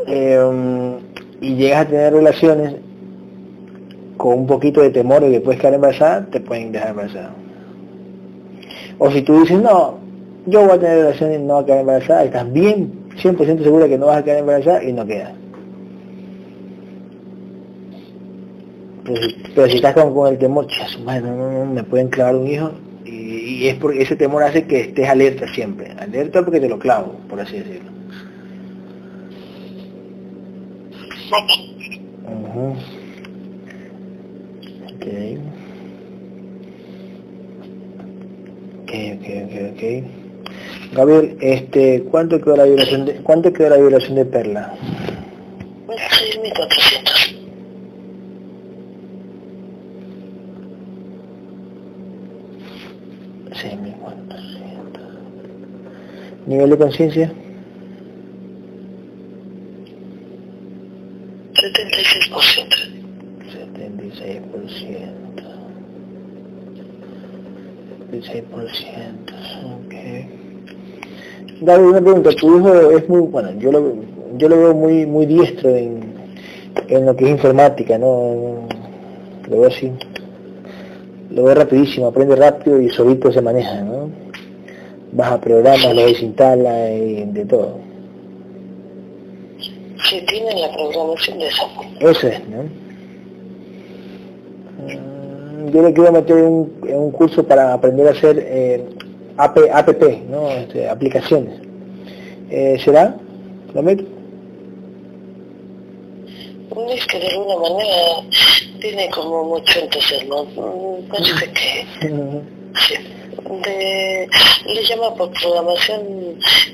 eh, y llegas a tener relaciones con un poquito de temor de que puedes quedar embarazada, te pueden dejar embarazada. O si tú dices, no, yo voy a tener relaciones y no voy a quedar embarazada, estás bien 100% segura que no vas a quedar embarazada y no quedas. Pero, si- pero si estás con, con el temor, chas, madre, no, me pueden clavar un hijo, y, es porque ese temor hace que estés alerta siempre. Alerta porque te lo clavo, por así decirlo. Ujú. Ok. Ok, ok, ok, ok. Gabriel, este, ¿cuánto quedó la violación de, cuánto quedó la violación de Perla? 6.400. Seis mil cuatrocientos. ¿Nivel de conciencia? 76%. 76%. 76%, ok. David, una pregunta, tu hijo es muy, bueno, yo lo, yo lo veo muy muy diestro en, en lo que es informática, ¿no? Lo veo así, lo veo rapidísimo, aprende rápido y solito se maneja, ¿no? Baja programas, lo desinstala y de todo. Sí, tienen la programación de esa forma. Eso es, ¿no? Mm, Yo le quiero meter un, un curso para aprender a hacer eh, AP, app, ¿no? Este, aplicaciones. Eh, ¿Será? ¿Lo meto? Es que de alguna manera tiene como mucho entusiasmo. Mm, Parece que. sí. De, le llama por programación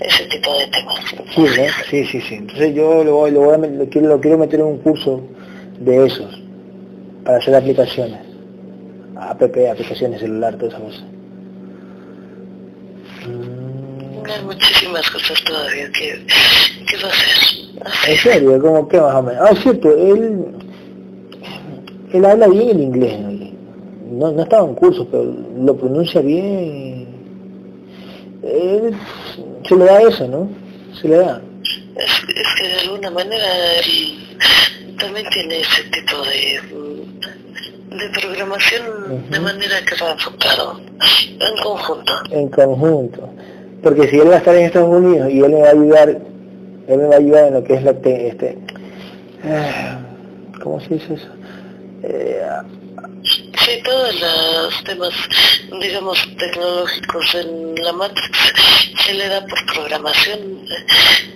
ese tipo de temas. Sí, ¿no? Sí, sí, sí. Entonces yo lo, voy- lo, voy a lo quiero, lo quiero meter en un curso de esos, para hacer aplicaciones. App, aplicaciones celular, todas esas cosas. Mm. Hay muchísimas cosas todavía que, que va a hacer. ¿En serio? ¿Cómo qué más o menos? Ah, es cierto, él, él habla bien el inglés, ¿no? No, no estaba en cursos, pero lo pronuncia bien. Él, se le da eso, ¿no? Se le da. Es, es que de alguna manera él también tiene ese tipo de, mm, de programación de manera que va enfocado en conjunto. En conjunto. Porque si él va a estar en Estados Unidos y él me va a ayudar, él me va a ayudar en lo que es la, te- este, ah, ¿cómo se dice eso? Eh, Sí, todos los temas, digamos, tecnológicos en la Matrix se le da por programación.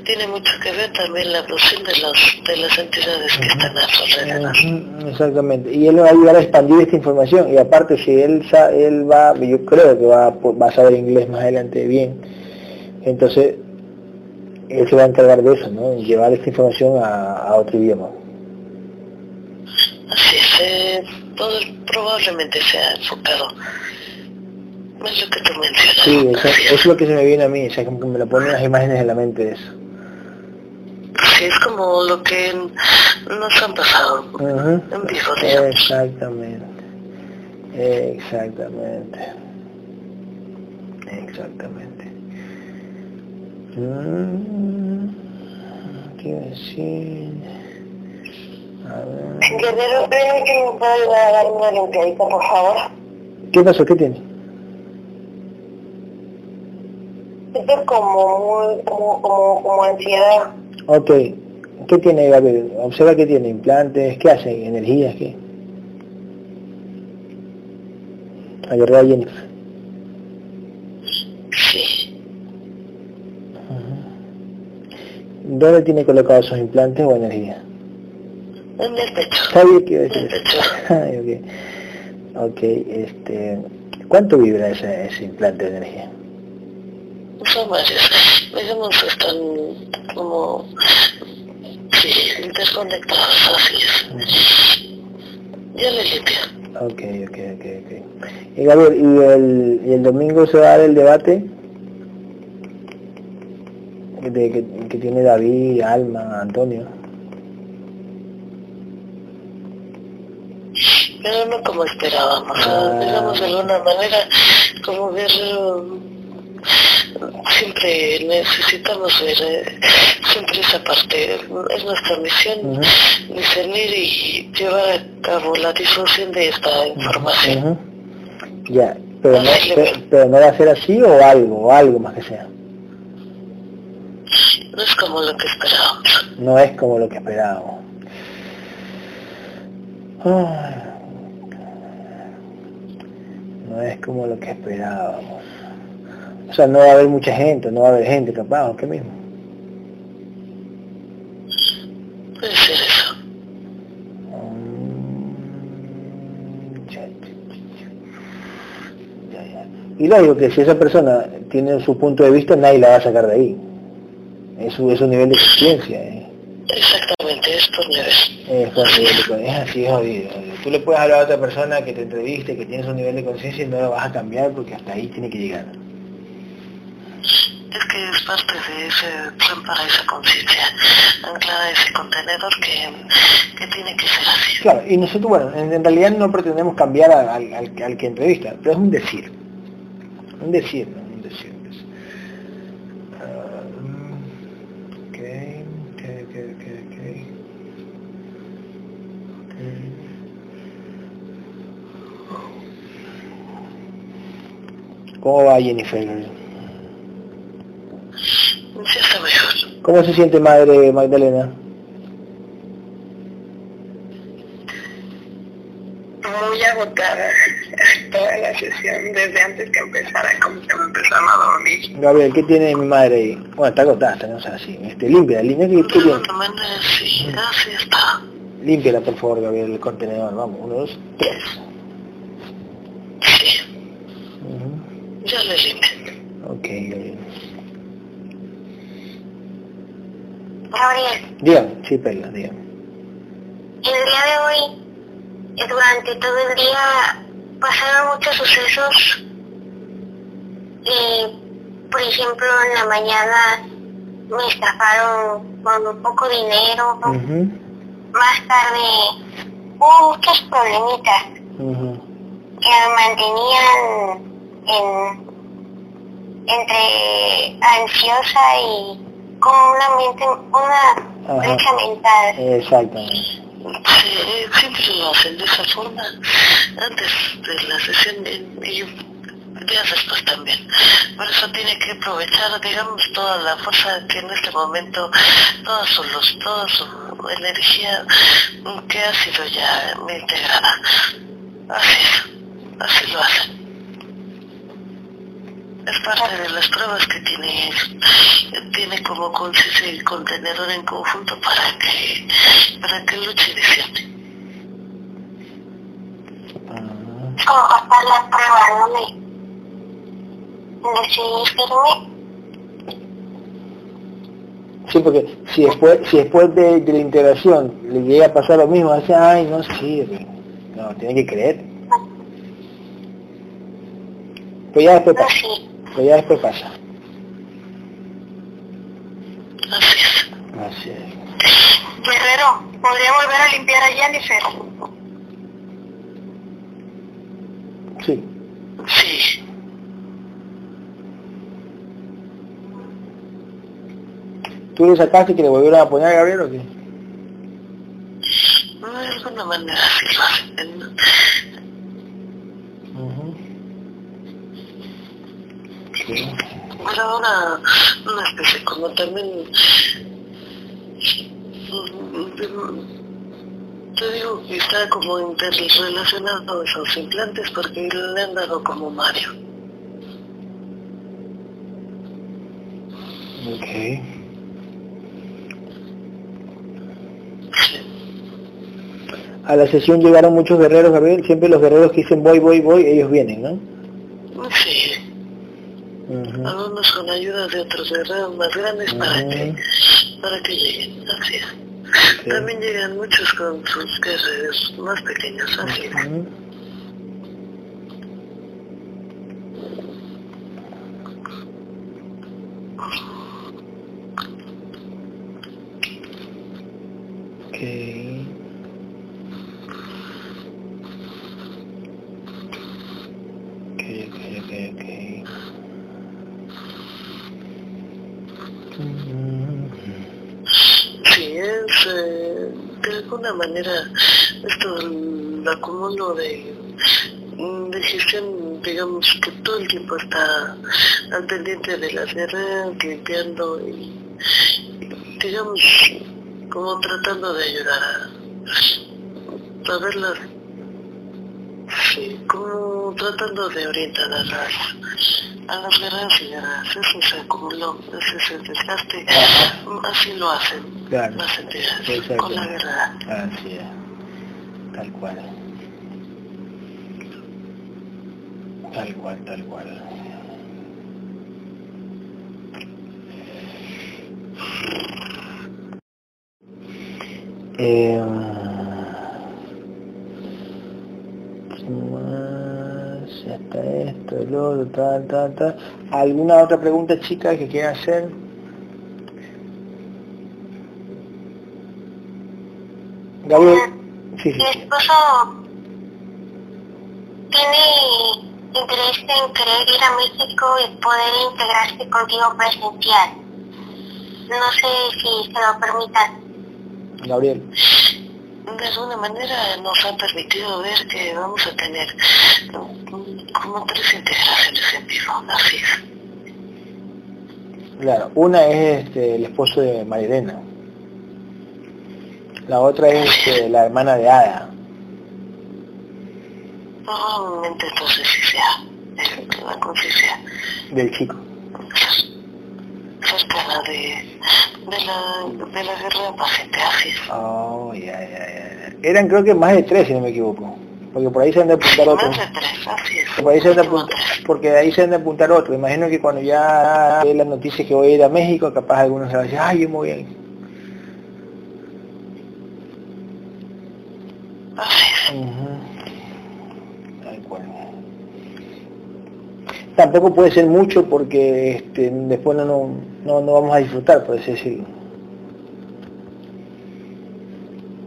Tiene mucho que ver también la evolución de, los, de las entidades que están a su alrededor. Exactamente. Y él va a ayudar a expandir esta información. Y aparte, si él sa- él va, yo creo que va, va a saber inglés más adelante bien. Entonces, él se va a encargar de eso, ¿no? Llevar esta información a, a otro idioma. Así es, eh, todo probablemente sea enfocado. Es lo que tú mencionas. Sí, eso, es lo que se me viene a mí. O sea, como que me lo ponen las imágenes en la mente de eso. Sí, es como lo que nos han pasado Ujú. en vivo, digamos. Exactamente. Exactamente. Exactamente. Mm, ¿Qué decir? A ver. Guerrero, ¿creen que me puede a dar una limpiadita, por favor? ¿Qué pasó? ¿Qué tiene? Siento como muy, como, como, como ansiedad. Ok. ¿Qué tiene Gabriel? Observa que tiene implantes, ¿qué hace? ¿Energías? ¿Qué? Agarré a Jennifer. ¿Dónde tiene colocados sus implantes o energía? En el pecho. Sabía que iba a decir En el pecho. Ay, ok. Este... ¿Cuánto vibra ese, ese implante de energía? Son varios. Digamos, están como... Sí, interconectados, así es. Ya le limpio. Ok, ok, ok, ok. Y Gabriel, ¿y el, y el domingo se va a dar el debate? De- que, que tiene David, Alma, Antonio. Pero no como esperábamos. Ah. Digamos, de alguna manera, como ver... um, Siempre necesitamos ver eh, siempre esa parte. Es nuestra misión discernir y llevar a cabo la difusión de esta información. Ya, pero no, Dale, pero, pero no va a ser así o algo, o algo más que sea. No es como lo que esperábamos. No es como lo que esperábamos. No es como lo que esperábamos. O sea, no va a haber mucha gente, no va a haber gente capaz, ¿o qué mismo? Puede ser eso. Mm. Y lógico que si esa persona tiene su punto de vista, nadie la va a sacar de ahí. Es su, es su nivel de conciencia. ¿eh? Exactamente, es por nivel. Es, por nivel de con- es así, es jodido. Tú le puedes hablar a otra persona que te entreviste, que tiene su nivel de conciencia y no lo vas a cambiar porque hasta ahí tiene que llegar. Es que es parte de ese plan para esa conciencia, anclada a ese contenedor que, que tiene que ser así. Claro, y nosotros, bueno, en, en realidad no pretendemos cambiar al, al, al que entrevista, pero es un decir. Un decir, ¿no? Un decir. pues. Ah, mm, ok, ok, ok, ok, ok. Ok. ¿Cómo va Jennifer? Está mejor. ¿Cómo se siente madre Magdalena? Muy agotada toda la sesión, desde antes que empezara, como que me empezaron a dormir. Gabriel, ¿qué tiene mi madre ahí? Bueno, está agotada, está, no sé, así. Este, límpiala, línea que De ¿qué tiene? sí, así está. Límpiala, por favor, Gabriel, el contenedor. Vamos, uno, dos, tres. Sí, Ujú. ya le limpio. Ok, Gabriel. Gabriel, Dígame, sí, Perla, dígame. el día de hoy, eh, durante todo el día, pasaron muchos sucesos. Eh, por ejemplo, en la mañana me estafaron con un poco dinero. Ujú, Más tarde hubo muchos problemitas que me mantenían en, entre ansiosa y con una mente, una Ajá. brecha mental. Exactamente. Sí, siempre lo hacen de esa forma, antes de la sesión y, y días después también. Por eso tiene que aprovechar, digamos, toda la fuerza que en este momento, toda su luz, toda su energía que ha sido ya integrada. Así es, así lo hacen. Es parte de las pruebas que tiene, tiene como contenedor en conjunto para que, para que luche y como pasar la prueba, ¿no? Seguir firme. Sí, porque si después, si después de, de la integración le llega a pasar lo mismo, dice, ay, no sirve. No, tiene que creer. Pues ya después pasa. Pues ya después pasa. Así es. Así es. Guerrero, ¿podría volver a limpiar a Jennifer? Sí. Sí. ¿Tú le sacaste que le volvieron a poner a Gabriel o qué? No, de alguna manera sí lo hacen. Ujú. Sí. Ahora una especie como también te digo que está como interrelacionado esos implantes porque le han dado como Mario. Ok. A la sesión llegaron muchos guerreros, Gabriel. Siempre los guerreros que dicen voy, voy, voy, ellos vienen, ¿no? Sí, Algunos con ayuda de otros guerreros más grandes para que para que lleguen, así es. También llegan muchos con sus guerreros más pequeños, así es. Ujú. Ok. Ok, ok, ok, ok. Ujú. Sí, es eh, de alguna manera esto el acumulo de, de gestión, digamos que todo el tiempo está al pendiente de las guerras, limpiando y, digamos como tratando de ayudar a, a sí, como tratando de orientar a las a las guerras y guerras, eso se acumuló, ese es el desgaste, así lo hacen Claro. las entidades con la guerra. Así es. Tal cual. Tal cual, tal cual. Eh, esto, el otro, tal, tal, tal. ¿Alguna otra pregunta, chica, que quiera hacer? Gabriel, sí, sí, Mi esposo tiene interés en querer ir a México y poder integrarse contigo presencial. No sé si se lo permitan. Gabriel. De alguna manera nos ha permitido ver que vamos a tener mm, como tres integraciones en vivo, así es. Claro, una es este, el esposo de Marilena. La otra es este, la hermana de Ada. Probablemente entonces sí sea, eh, la conciencia del chico. De, de, la, de la guerra paciente, así es. Oh, ya, ya, ya. Eran creo que más de tres, si no me equivoco. Porque por ahí se han de apuntar otros. Más de tres, así es. Por ahí se han de apuntar, porque de ahí se han de apuntar otros. Imagino que cuando ya ve la noticia que voy a ir a México, capaz algunos se van a decir, ay, yo a ir. Así es. Ujú. Tal cual. Tampoco puede ser mucho porque este, después no, no, no, no vamos a disfrutar, por así decirlo.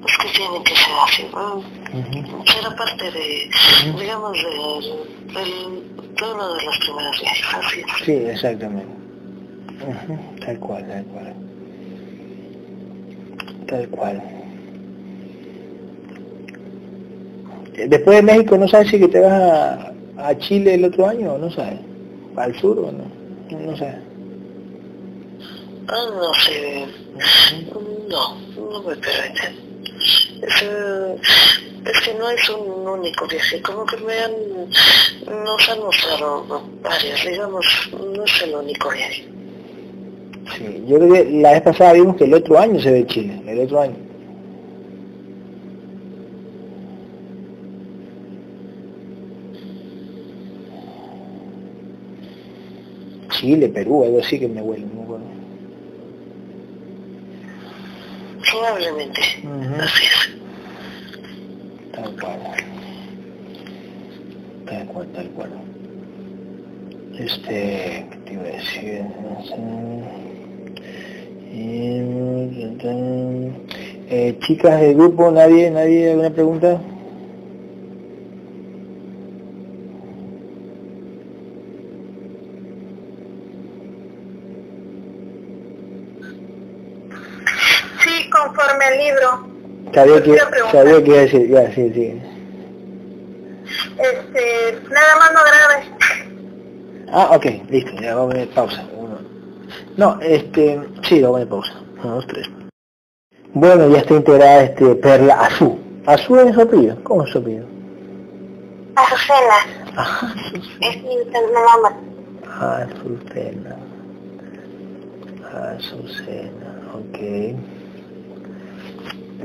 Es que tiene que ser así. ¿no? Será parte de, digamos, del, del, de uno de viajes, así es. Sí, exactamente. Ujú, Tal cual, tal cual. Tal cual. Eh, Después de México, ¿no sabes si que te vas a, a Chile el otro año o no sabes? ¿Al sur o no? No, no sé. Ah, no sé. No, no me permiten. Es, eh, es que no es un único viaje, como que me han, nos han mostrado varios, digamos, no es el único viaje. Sí, yo creo que la vez pasada vimos que el otro año se ve Chile, el otro año. Chile, Perú, algo así que me huele, no Probablemente, Ujú. así es. Tal cual. Tal cual, tal cual. Este, ¿qué te iba a decir? Eh, chicas del grupo, nadie, nadie, alguna pregunta? Sí, conforme al libro. Sabía que, sabía que iba a decir, ya, sí, sí. Este, nada más no grabes. Ah, ok, listo, ya vamos a poner pausa. Uno. No, este, sí, lo voy a poner pausa. Uno, dos, tres. Bueno, ya está integrada este Perla Azul. ¿Azul es su apellido? ¿Cómo es su apellido? Azucena. Ajá, Es mi nombre. Azucena. Azucena, ok.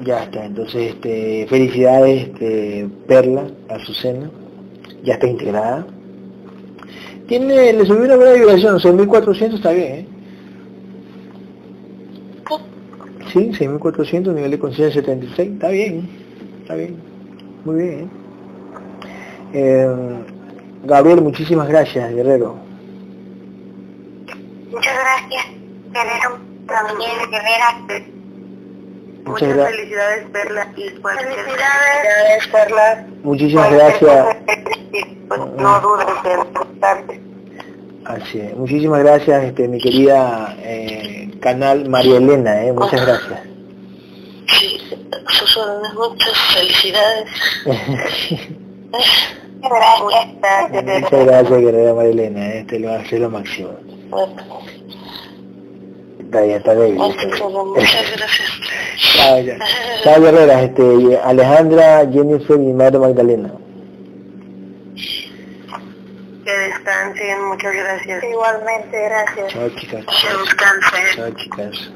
Ya está, entonces este, felicidades este, Perla, Azucena, ya está integrada. Tiene, le subió una buena vibración, 6400 está bien, ¿eh? Sí, 6400, nivel de conciencia 76, está bien, está bien, muy bien. ¿eh? Eh, Gabriel, muchísimas gracias, Guerrero. Muchas gracias, Guerrero. También, Guerrera. Muchas felicidades, Perla. Y cualquier Felicidades. Perla. Muchísimas gracias. Pues no dudes en preguntarte. Así es. Muchísimas gracias, este, mi querida eh, canal María Elena, eh, muchas gracias. Sí, sus órdenes, muchas felicidades. Gracias. muchas gracias, querida María Elena, este lo hace lo máximo. Bueno, Está bien, está bien. muchas gracias. Chao, ya. Chao, guerreras, este, Alejandra, Jennifer y María Magdalena. Que descansen. Muchas gracias. Igualmente, gracias. Chao, chicas. Que descansen. Chao, chicas.